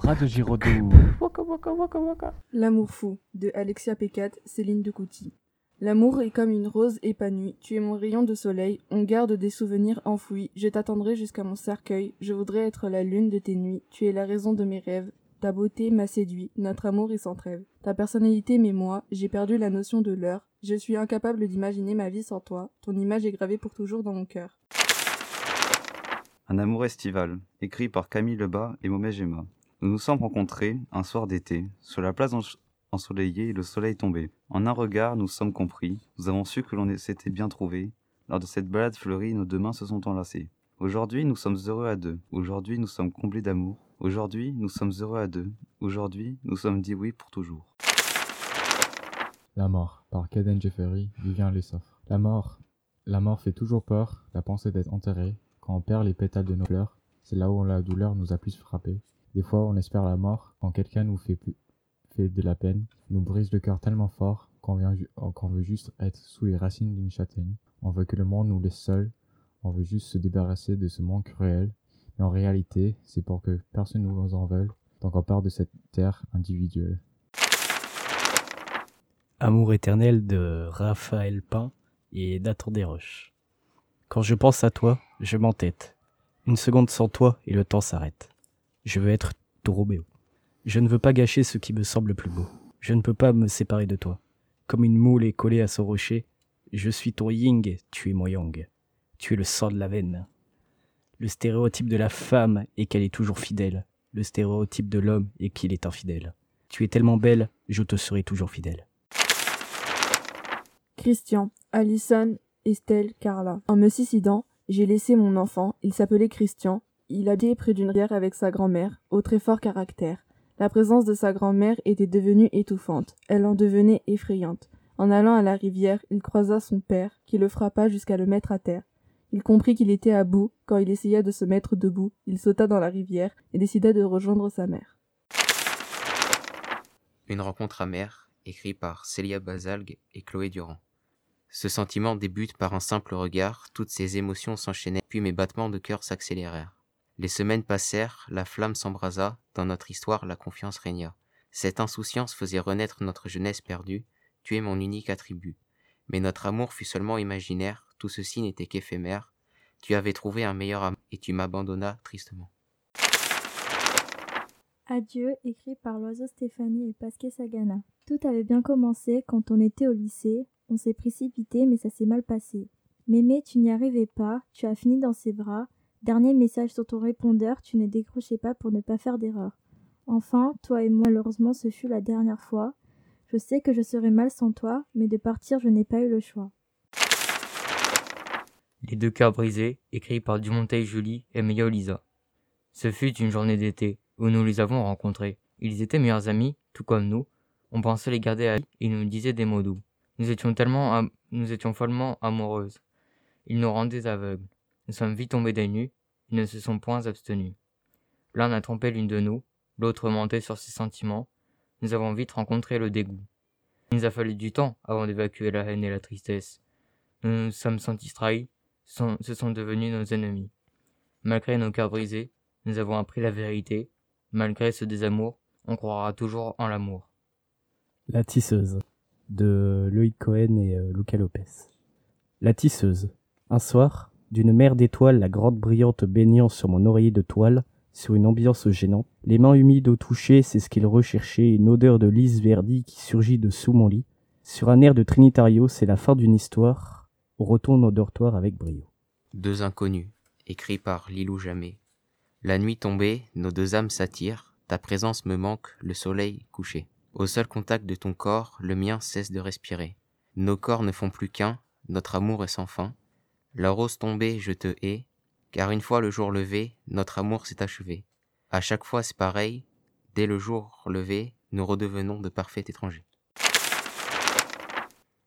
bras de Giraudoux. Waka waka waka waka. L'amour fou de Alexia Pécat, Céline de Couty. L'amour est comme une rose épanouie, tu es mon rayon de soleil, on garde des souvenirs enfouis, je t'attendrai jusqu'à mon cercueil, je voudrais être la lune de tes nuits, tu es la raison de mes rêves, ta beauté m'a séduit, notre amour est sans trêve. Ta personnalité m'émoi, j'ai perdu la notion de l'heure, je suis incapable d'imaginer ma vie sans toi, ton image est gravée pour toujours dans mon cœur. Un amour estival, écrit par Camille Lebas et Momé Gemma. Nous nous sommes rencontrés un soir d'été, sur la place ensoleillée et le soleil tombé. En un regard, nous sommes compris, nous avons su que l'on s'était bien trouvé. Lors de cette balade fleurie, nos deux mains se sont enlacées. Aujourd'hui, nous sommes heureux à deux. Aujourd'hui, nous sommes comblés d'amour. Aujourd'hui, nous sommes heureux à deux. Aujourd'hui, nous sommes dit oui pour toujours. La mort, par Caden Jeffery, Vivien Lessoff. La mort. La mort fait toujours peur, la pensée d'être enterré. Quand on perd les pétales de nos fleurs, c'est là où la douleur nous a plus frappé. Des fois, on espère la mort quand quelqu'un nous fait, plus, fait de la peine, nous brise le cœur tellement fort qu'on qu'on veut juste être sous les racines d'une châtaigne. On veut que le monde nous laisse seuls. On veut juste se débarrasser de ce monde cruel. Mais en réalité, c'est pour que personne nous en veuille. Donc on part de cette terre individuelle. Amour éternel de Raphaël Pain et Nathan Desroches. Quand je pense à toi, je m'entête. Une seconde sans toi et le temps s'arrête. Je veux être Roméo. Je ne veux pas gâcher ce qui me semble le plus beau. Je ne peux pas me séparer de toi. Comme une moule est collée à son rocher, je suis ton ying, tu es mon yang. Tu es le sang de la veine. Le stéréotype de la femme est qu'elle est toujours fidèle. Le stéréotype de l'homme est qu'il est infidèle. Tu es tellement belle, je te serai toujours fidèle. Christian, Alison, Estelle, Carla. En me suicidant, j'ai laissé mon enfant, il s'appelait Christian. Il habitait près d'une rivière avec sa grand-mère, au très fort caractère. La présence de sa grand-mère était devenue étouffante, elle en devenait effrayante. En allant à la rivière, il croisa son père, qui le frappa jusqu'à le mettre à terre. Il comprit qu'il était à bout, quand il essaya de se mettre debout, il sauta dans la rivière et décida de rejoindre sa mère. Une rencontre amère, écrit par Célia Basalgue et Chloé Durand. Ce sentiment débute par un simple regard, toutes ces émotions s'enchaînaient, puis mes battements de cœur s'accélérèrent. Les semaines passèrent, la flamme s'embrasa, dans notre histoire la confiance régna. Cette insouciance faisait renaître notre jeunesse perdue, tu es mon unique attribut. Mais notre amour fut seulement imaginaire, tout ceci n'était qu'éphémère. Tu avais trouvé un meilleur amour et tu m'abandonnas tristement. Adieu, écrit par l'oiseau Stéphanie et Pasquet Sagana. Tout avait bien commencé quand on était au lycée. On s'est précipité, mais ça s'est mal passé. Mémé, tu n'y arrivais pas, tu as fini dans ses bras. Dernier message sur ton répondeur, tu ne décrochais pas pour ne pas faire d'erreur. Enfin, toi et moi, malheureusement, ce fut la dernière fois. Je sais que je serais mal sans toi, mais de partir, je n'ai pas eu le choix. Les deux cœurs brisés, écrit par Dumonteil Julie et Mia Lisa. Ce fut une journée d'été où nous les avons rencontrés. Ils étaient meilleurs amis, tout comme nous. On pensait les garder à vie et ils nous disaient des mots doux. Nous étions tellement, am- nous étions follement amoureuses. Ils nous rendaient aveugles. Nous sommes vite tombés des nues. Ils ne se sont point abstenus. L'un a trompé l'une de nous, l'autre mentait sur ses sentiments. Nous avons vite rencontré le dégoût. Il nous a fallu du temps avant d'évacuer la haine et la tristesse. Nous nous sommes sentis trahis, sont- se sont devenus nos ennemis. Malgré nos cœurs brisés, nous avons appris la vérité. Malgré ce désamour, on croira toujours en l'amour. La tisseuse de Loïc Cohen et euh, Luca Lopez. La tisseuse. Un soir, d'une mer d'étoiles, la grande brillante baignant sur mon oreiller de toile, sur une ambiance gênante, les mains humides au toucher, c'est ce qu'il recherchait, une odeur de lys verdi qui surgit de sous mon lit. Sur un air de Trinitario, c'est la fin d'une histoire. On retourne au dortoir avec brio. Deux inconnus, écrit par Lilou Jamais. La nuit tombée, nos deux âmes s'attirent, ta présence me manque, le soleil couché. Au seul contact de ton corps, le mien cesse de respirer. Nos corps ne font plus qu'un, notre amour est sans fin. La rose tombée, je te hais, car une fois le jour levé, notre amour s'est achevé. À chaque fois c'est pareil, dès le jour levé, nous redevenons de parfaits étrangers.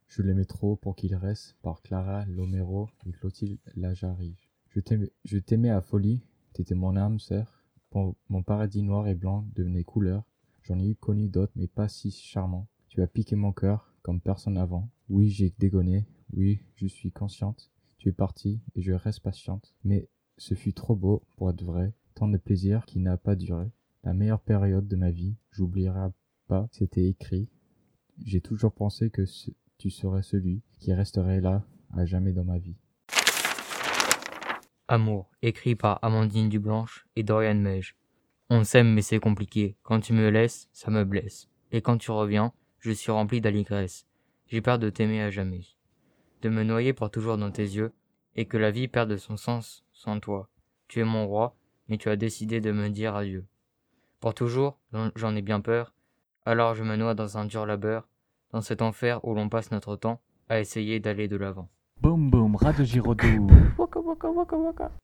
Je l'aimais trop pour qu'il reste par Clara Lomero et Clotilde Lajarive. Je t'aimais, à folie, t'étais mon âme sœur. Mon paradis noir et blanc devenait couleur. J'en ai eu connu d'autres, mais pas si charmants. Tu as piqué mon cœur comme personne avant. Oui, j'ai dégonné. Oui, je suis consciente. Tu es parti et je reste patiente. Mais ce fut trop beau pour être vrai. Tant de plaisir qui n'a pas duré. La meilleure période de ma vie, j'oublierai pas, c'était écrit. J'ai toujours pensé que ce- tu serais celui qui resterait là à jamais dans ma vie. Amour, écrit par Amandine Dublanche et Dorian Mej. On s'aime mais c'est compliqué. Quand tu me laisses, ça me blesse. Et quand tu reviens, je suis rempli d'allégresse. J'ai peur de t'aimer à jamais. De me noyer pour toujours dans tes yeux, et que la vie perde son sens sans toi. Tu es mon roi, mais tu as décidé de me dire adieu. Pour toujours, j'en- ai bien peur, alors je me noie dans un dur labeur, dans cet enfer où l'on passe notre temps à essayer d'aller de l'avant. Boum boum, Radio Giraudoux.